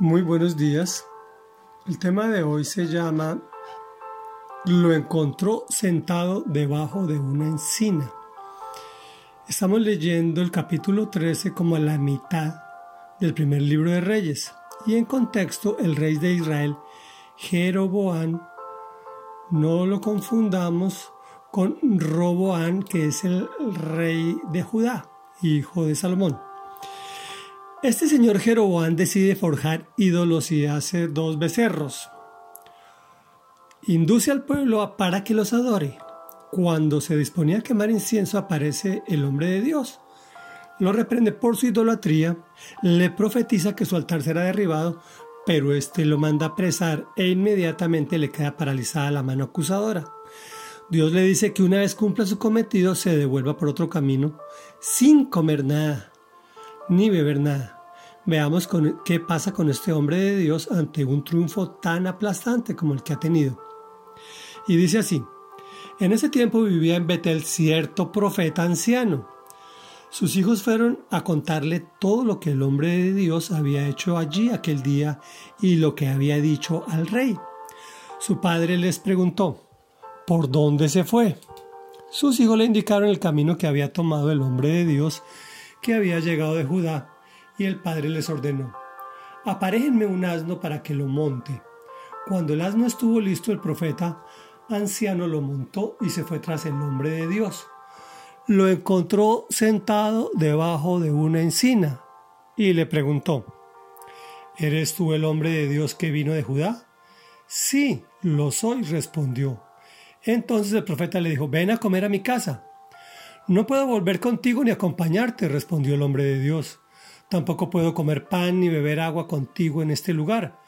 Muy buenos días. El tema de hoy se llama Lo encontró sentado debajo de una encina. Estamos leyendo el capítulo 13 como a la mitad del primer libro de Reyes y en contexto el rey de Israel, Jeroboam, no lo confundamos con Roboán, que es el rey de Judá, hijo de Salomón. Este señor Jeroboam decide forjar ídolos y hace dos becerros. Induce al pueblo para que los adore. Cuando se disponía a quemar incienso aparece el hombre de Dios. Lo reprende por su idolatría, le profetiza que su altar será derribado, pero éste lo manda a apresar e inmediatamente le queda paralizada la mano acusadora. Dios le dice que una vez cumpla su cometido se devuelva por otro camino sin comer nada ni beber nada. Veamos qué pasa con este hombre de Dios ante un triunfo tan aplastante como el que ha tenido. Y dice así, en ese tiempo vivía en Betel cierto profeta anciano. Sus hijos fueron a contarle todo lo que el hombre de Dios había hecho allí aquel día y lo que había dicho al rey. Su padre les preguntó, ¿por dónde se fue? Sus hijos le indicaron el camino que había tomado el hombre de Dios que había llegado de Judá y el padre les ordenó, aparéjenme un asno para que lo monte. Cuando el asno estuvo listo, el profeta anciano lo montó y se fue tras el hombre de Dios. Lo encontró sentado debajo de una encina y le preguntó, ¿Eres tú el hombre de Dios que vino de Judá? Sí, lo soy, respondió. Entonces el profeta le dijo, ven a comer a mi casa. No puedo volver contigo ni acompañarte, respondió el hombre de Dios. Tampoco puedo comer pan ni beber agua contigo en este lugar,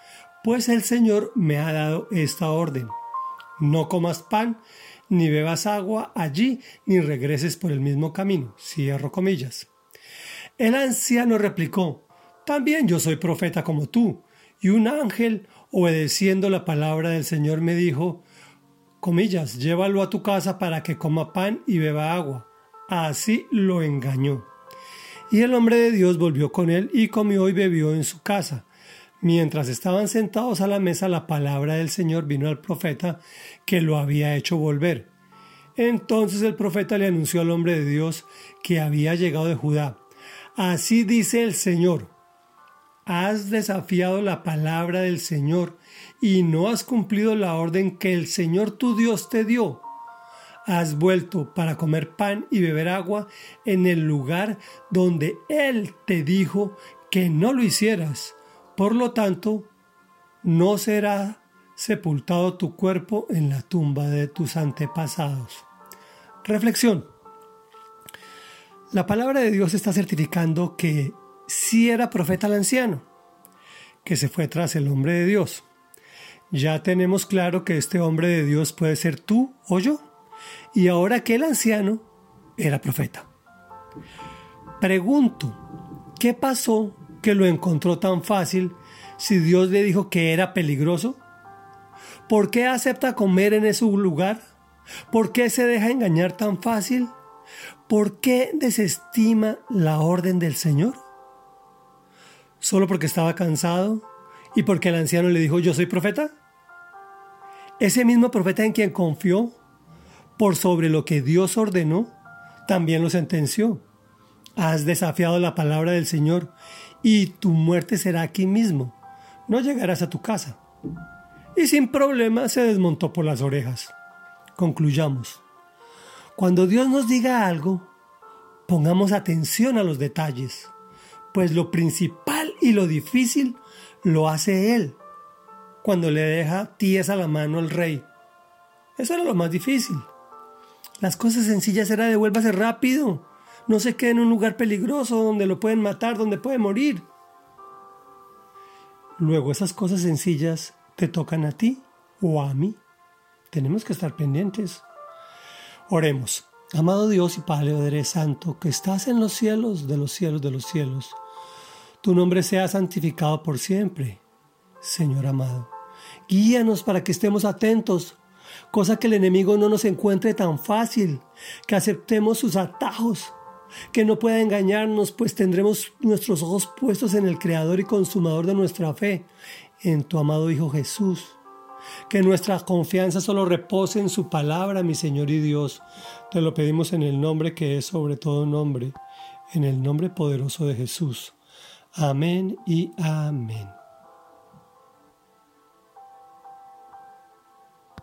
pues el Señor me ha dado esta orden. No comas pan, ni bebas agua allí, ni regreses por el mismo camino. Cierro comillas. El anciano replicó, También yo soy profeta como tú, y un ángel, obedeciendo la palabra del Señor, me dijo, comillas, llévalo a tu casa para que coma pan y beba agua. Así lo engañó. Y el hombre de Dios volvió con él y comió y bebió en su casa. Mientras estaban sentados a la mesa, la palabra del Señor vino al profeta que lo había hecho volver. Entonces el profeta le anunció al hombre de Dios que había llegado de Judá. Así dice el Señor, has desafiado la palabra del Señor y no has cumplido la orden que el Señor tu Dios te dio has vuelto para comer pan y beber agua en el lugar donde Él te dijo que no lo hicieras. Por lo tanto, no será sepultado tu cuerpo en la tumba de tus antepasados. Reflexión. La palabra de Dios está certificando que sí era profeta el anciano, que se fue tras el hombre de Dios. Ya tenemos claro que este hombre de Dios puede ser tú o yo y ahora que el anciano era profeta. Pregunto, ¿qué pasó que lo encontró tan fácil si Dios le dijo que era peligroso? ¿Por qué acepta comer en ese lugar? ¿Por qué se deja engañar tan fácil? ¿Por qué desestima la orden del Señor? ¿Solo porque estaba cansado y porque el anciano le dijo yo soy profeta? Ese mismo profeta en quien confió por sobre lo que Dios ordenó, también lo sentenció. Has desafiado la palabra del Señor y tu muerte será aquí mismo. No llegarás a tu casa. Y sin problema se desmontó por las orejas. Concluyamos. Cuando Dios nos diga algo, pongamos atención a los detalles, pues lo principal y lo difícil lo hace Él, cuando le deja tiesa la mano al rey. Eso era lo más difícil. Las cosas sencillas era devuélvase rápido. No se quede en un lugar peligroso donde lo pueden matar, donde puede morir. Luego esas cosas sencillas te tocan a ti o a mí. Tenemos que estar pendientes. Oremos. Amado Dios y Padre Santo, que estás en los cielos de los cielos de los cielos, tu nombre sea santificado por siempre. Señor amado, guíanos para que estemos atentos cosa que el enemigo no nos encuentre tan fácil, que aceptemos sus atajos que no pueda engañarnos, pues tendremos nuestros ojos puestos en el Creador y Consumador de nuestra fe, en tu amado Hijo Jesús. Que nuestra confianza solo repose en su palabra, mi Señor y Dios. Te lo pedimos en el nombre que es sobre todo nombre, en el nombre poderoso de Jesús. Amén y amén.